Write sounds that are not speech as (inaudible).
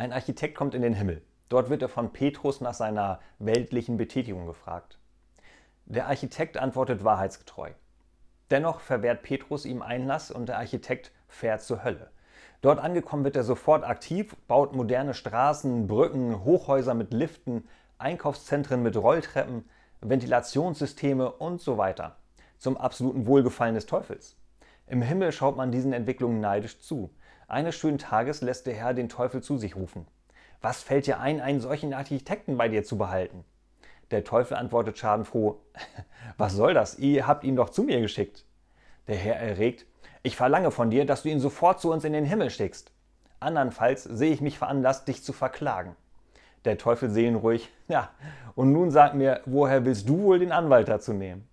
Ein Architekt kommt in den Himmel. Dort wird er von Petrus nach seiner weltlichen Betätigung gefragt. Der Architekt antwortet wahrheitsgetreu. Dennoch verwehrt Petrus ihm Einlass und der Architekt fährt zur Hölle. Dort angekommen wird er sofort aktiv, baut moderne Straßen, Brücken, Hochhäuser mit Liften, Einkaufszentren mit Rolltreppen, Ventilationssysteme und so weiter. Zum absoluten Wohlgefallen des Teufels. Im Himmel schaut man diesen Entwicklungen neidisch zu. Eines schönen Tages lässt der Herr den Teufel zu sich rufen. Was fällt dir ein, einen solchen Architekten bei dir zu behalten? Der Teufel antwortet schadenfroh, (laughs) was soll das? Ihr habt ihn doch zu mir geschickt. Der Herr erregt, ich verlange von dir, dass du ihn sofort zu uns in den Himmel schickst. Andernfalls sehe ich mich veranlasst, dich zu verklagen. Der Teufel seelenruhig, (laughs) ja, und nun sag mir, woher willst du wohl den Anwalt dazu nehmen?